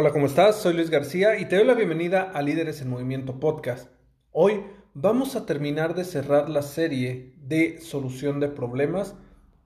Hola, ¿cómo estás? Soy Luis García y te doy la bienvenida a Líderes en Movimiento Podcast. Hoy vamos a terminar de cerrar la serie de solución de problemas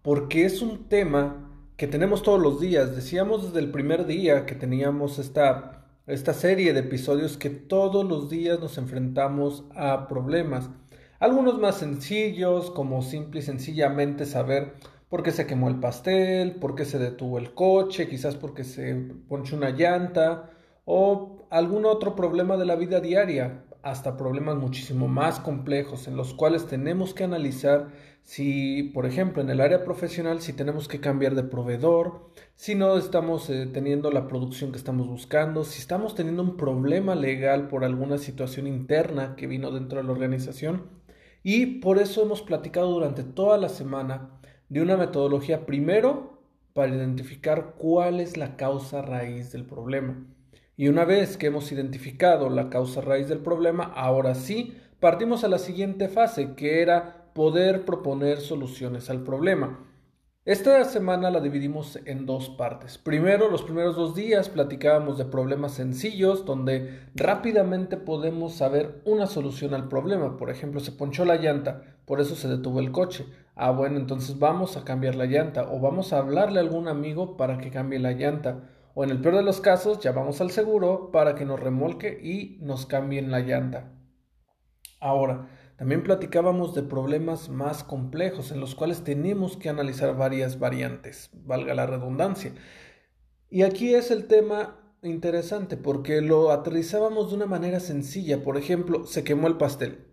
porque es un tema que tenemos todos los días. Decíamos desde el primer día que teníamos esta, esta serie de episodios que todos los días nos enfrentamos a problemas. Algunos más sencillos, como simple y sencillamente saber por qué se quemó el pastel, por qué se detuvo el coche, quizás porque se ponchó una llanta o algún otro problema de la vida diaria, hasta problemas muchísimo más complejos en los cuales tenemos que analizar si, por ejemplo, en el área profesional, si tenemos que cambiar de proveedor, si no estamos eh, teniendo la producción que estamos buscando, si estamos teniendo un problema legal por alguna situación interna que vino dentro de la organización. Y por eso hemos platicado durante toda la semana de una metodología primero para identificar cuál es la causa raíz del problema. Y una vez que hemos identificado la causa raíz del problema, ahora sí partimos a la siguiente fase, que era poder proponer soluciones al problema. Esta semana la dividimos en dos partes. Primero, los primeros dos días platicábamos de problemas sencillos donde rápidamente podemos saber una solución al problema. Por ejemplo, se ponchó la llanta, por eso se detuvo el coche. Ah, bueno, entonces vamos a cambiar la llanta o vamos a hablarle a algún amigo para que cambie la llanta. O en el peor de los casos, ya vamos al seguro para que nos remolque y nos cambien la llanta. Ahora, también platicábamos de problemas más complejos en los cuales tenemos que analizar varias variantes, valga la redundancia. Y aquí es el tema interesante porque lo aterrizábamos de una manera sencilla. Por ejemplo, se quemó el pastel.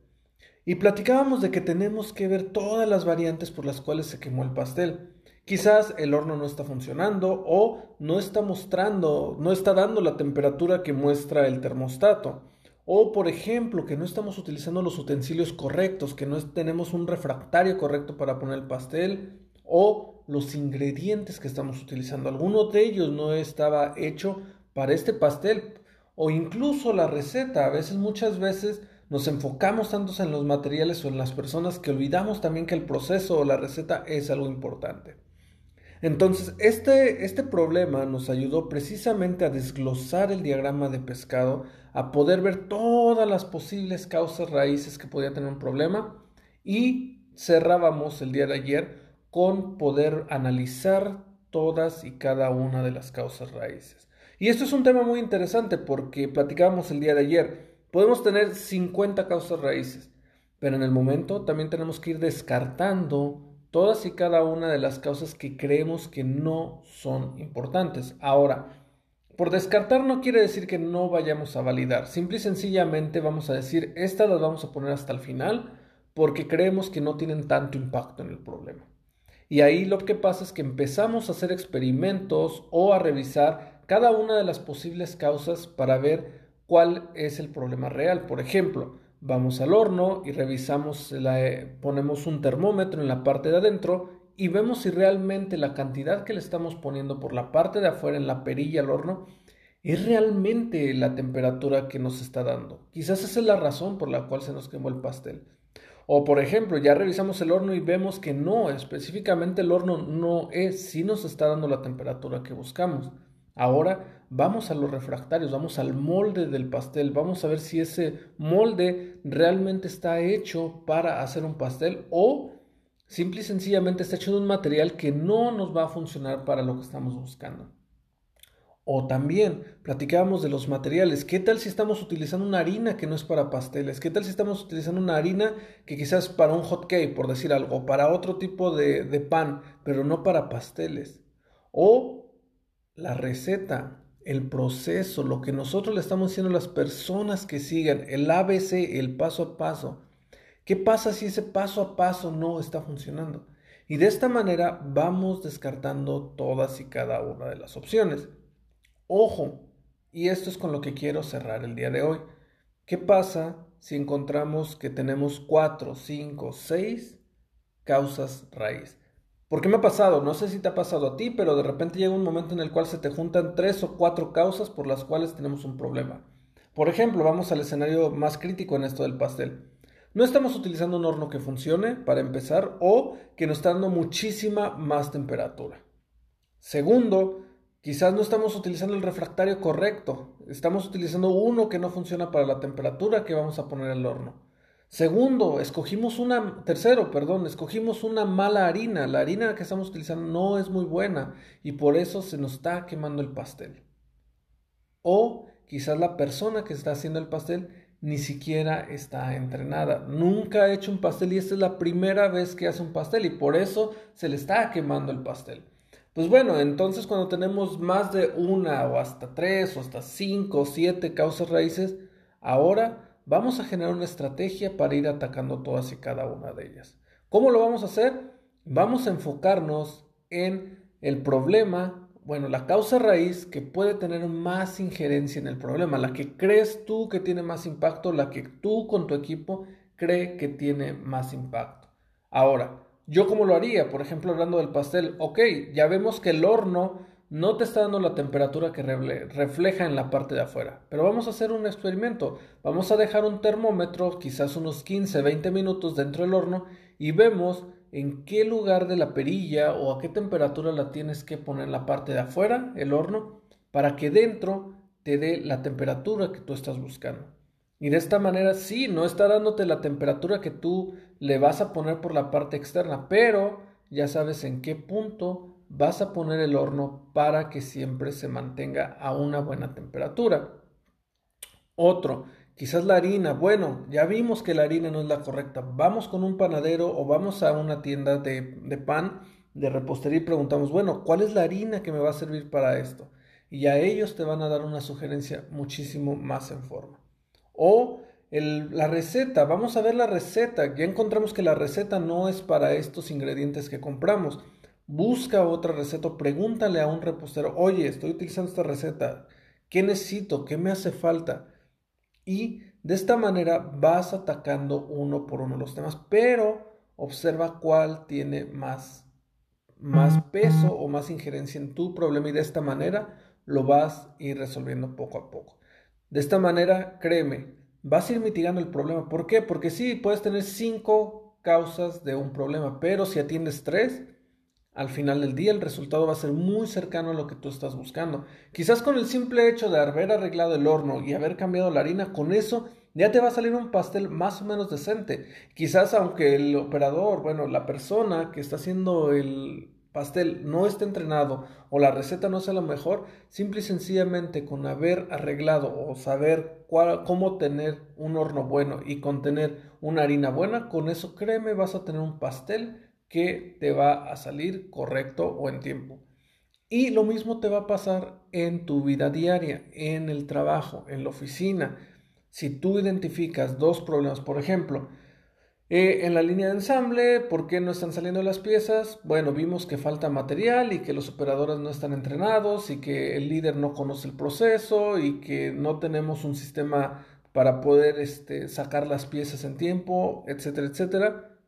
Y platicábamos de que tenemos que ver todas las variantes por las cuales se quemó el pastel. Quizás el horno no está funcionando o no está mostrando, no está dando la temperatura que muestra el termostato. O, por ejemplo, que no estamos utilizando los utensilios correctos, que no tenemos un refractario correcto para poner el pastel, o los ingredientes que estamos utilizando. Alguno de ellos no estaba hecho para este pastel, o incluso la receta. A veces, muchas veces, nos enfocamos tanto en los materiales o en las personas que olvidamos también que el proceso o la receta es algo importante. Entonces, este, este problema nos ayudó precisamente a desglosar el diagrama de pescado, a poder ver todas las posibles causas raíces que podía tener un problema y cerrábamos el día de ayer con poder analizar todas y cada una de las causas raíces. Y esto es un tema muy interesante porque platicábamos el día de ayer. Podemos tener 50 causas raíces, pero en el momento también tenemos que ir descartando todas y cada una de las causas que creemos que no son importantes. Ahora, por descartar no quiere decir que no vayamos a validar. Simple y sencillamente vamos a decir, estas las vamos a poner hasta el final porque creemos que no tienen tanto impacto en el problema. Y ahí lo que pasa es que empezamos a hacer experimentos o a revisar cada una de las posibles causas para ver cuál es el problema real. Por ejemplo, vamos al horno y revisamos, la, eh, ponemos un termómetro en la parte de adentro y vemos si realmente la cantidad que le estamos poniendo por la parte de afuera en la perilla al horno es realmente la temperatura que nos está dando. Quizás esa es la razón por la cual se nos quemó el pastel. O por ejemplo, ya revisamos el horno y vemos que no, específicamente el horno no es, si nos está dando la temperatura que buscamos. Ahora vamos a los refractarios, vamos al molde del pastel, vamos a ver si ese molde realmente está hecho para hacer un pastel o simple y sencillamente está hecho de un material que no nos va a funcionar para lo que estamos buscando. O también platicábamos de los materiales. ¿Qué tal si estamos utilizando una harina que no es para pasteles? ¿Qué tal si estamos utilizando una harina que quizás para un hot cake, por decir algo, para otro tipo de, de pan, pero no para pasteles? O la receta, el proceso, lo que nosotros le estamos diciendo a las personas que sigan, el ABC, el paso a paso. ¿Qué pasa si ese paso a paso no está funcionando? Y de esta manera vamos descartando todas y cada una de las opciones. Ojo, y esto es con lo que quiero cerrar el día de hoy. ¿Qué pasa si encontramos que tenemos cuatro, cinco, seis causas raíz? ¿Por qué me ha pasado? No sé si te ha pasado a ti, pero de repente llega un momento en el cual se te juntan tres o cuatro causas por las cuales tenemos un problema. Por ejemplo, vamos al escenario más crítico en esto del pastel. No estamos utilizando un horno que funcione para empezar o que nos está dando muchísima más temperatura. Segundo, quizás no estamos utilizando el refractario correcto. Estamos utilizando uno que no funciona para la temperatura que vamos a poner al horno. Segundo, escogimos una, tercero, perdón, escogimos una mala harina. La harina que estamos utilizando no es muy buena y por eso se nos está quemando el pastel. O quizás la persona que está haciendo el pastel ni siquiera está entrenada. Nunca ha hecho un pastel y esta es la primera vez que hace un pastel y por eso se le está quemando el pastel. Pues bueno, entonces cuando tenemos más de una o hasta tres o hasta cinco o siete causas raíces, ahora vamos a generar una estrategia para ir atacando todas y cada una de ellas. ¿Cómo lo vamos a hacer? Vamos a enfocarnos en el problema bueno, la causa raíz que puede tener más injerencia en el problema, la que crees tú que tiene más impacto, la que tú con tu equipo cree que tiene más impacto. Ahora, ¿yo cómo lo haría? Por ejemplo, hablando del pastel, ok, ya vemos que el horno no te está dando la temperatura que refleja en la parte de afuera. Pero vamos a hacer un experimento. Vamos a dejar un termómetro, quizás unos 15, 20 minutos dentro del horno y vemos en qué lugar de la perilla o a qué temperatura la tienes que poner en la parte de afuera, el horno, para que dentro te dé la temperatura que tú estás buscando. Y de esta manera sí, no está dándote la temperatura que tú le vas a poner por la parte externa, pero ya sabes en qué punto vas a poner el horno para que siempre se mantenga a una buena temperatura. Otro, Quizás la harina, bueno, ya vimos que la harina no es la correcta. Vamos con un panadero o vamos a una tienda de, pan, de repostería y preguntamos, bueno, ¿cuál es la harina que me va a servir para esto? Y a ellos te van a dar una sugerencia muchísimo más en forma. O la receta, vamos a ver la receta. Ya encontramos que la receta no es para estos ingredientes que compramos. Busca otra receta, pregúntale a un repostero, oye, estoy utilizando esta receta, ¿qué necesito? ¿Qué me hace falta? Y de esta manera vas atacando uno por uno los temas, pero observa cuál tiene más, más peso o más injerencia en tu problema y de esta manera lo vas a ir resolviendo poco a poco. De esta manera, créeme, vas a ir mitigando el problema. ¿Por qué? Porque sí, puedes tener cinco causas de un problema, pero si atiendes tres, al final del día el resultado va a ser muy cercano a lo que tú estás buscando. Quizás con el simple hecho de haber arreglado el horno y haber cambiado la harina, con eso ya te va a salir un pastel más o menos decente. Quizás aunque el operador, bueno, la persona que está haciendo el pastel no esté entrenado o la receta no sea la mejor, simple y sencillamente con haber arreglado o saber cómo tener un horno bueno y con tener una harina buena, con eso créeme vas a tener un pastel que te va a salir correcto o en tiempo. Y lo mismo te va a pasar en tu vida diaria, en el trabajo, en la oficina. Si tú identificas dos problemas, por ejemplo, eh, en la línea de ensamble, ¿por qué no están saliendo las piezas? Bueno, vimos que falta material y que los operadores no están entrenados y que el líder no conoce el proceso y que no tenemos un sistema para poder este, sacar las piezas en tiempo, etcétera, etcétera.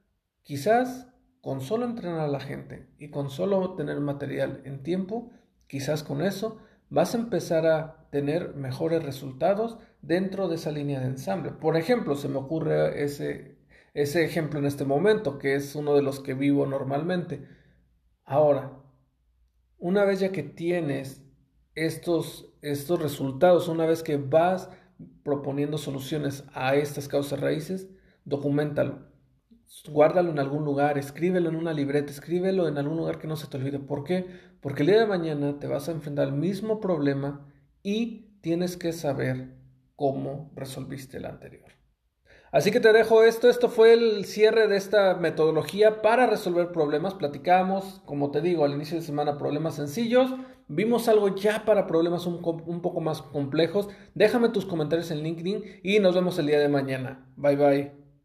Quizás con solo entrenar a la gente y con solo tener material en tiempo, quizás con eso vas a empezar a tener mejores resultados dentro de esa línea de ensamble. Por ejemplo, se me ocurre ese, ese ejemplo en este momento, que es uno de los que vivo normalmente. Ahora, una vez ya que tienes estos, estos resultados, una vez que vas proponiendo soluciones a estas causas raíces, documentalo guárdalo en algún lugar, escríbelo en una libreta, escríbelo en algún lugar que no se te olvide. ¿Por qué? Porque el día de mañana te vas a enfrentar al mismo problema y tienes que saber cómo resolviste el anterior. Así que te dejo esto. Esto fue el cierre de esta metodología para resolver problemas. Platicamos, como te digo, al inicio de semana problemas sencillos. Vimos algo ya para problemas un, un poco más complejos. Déjame tus comentarios en LinkedIn y nos vemos el día de mañana. Bye bye.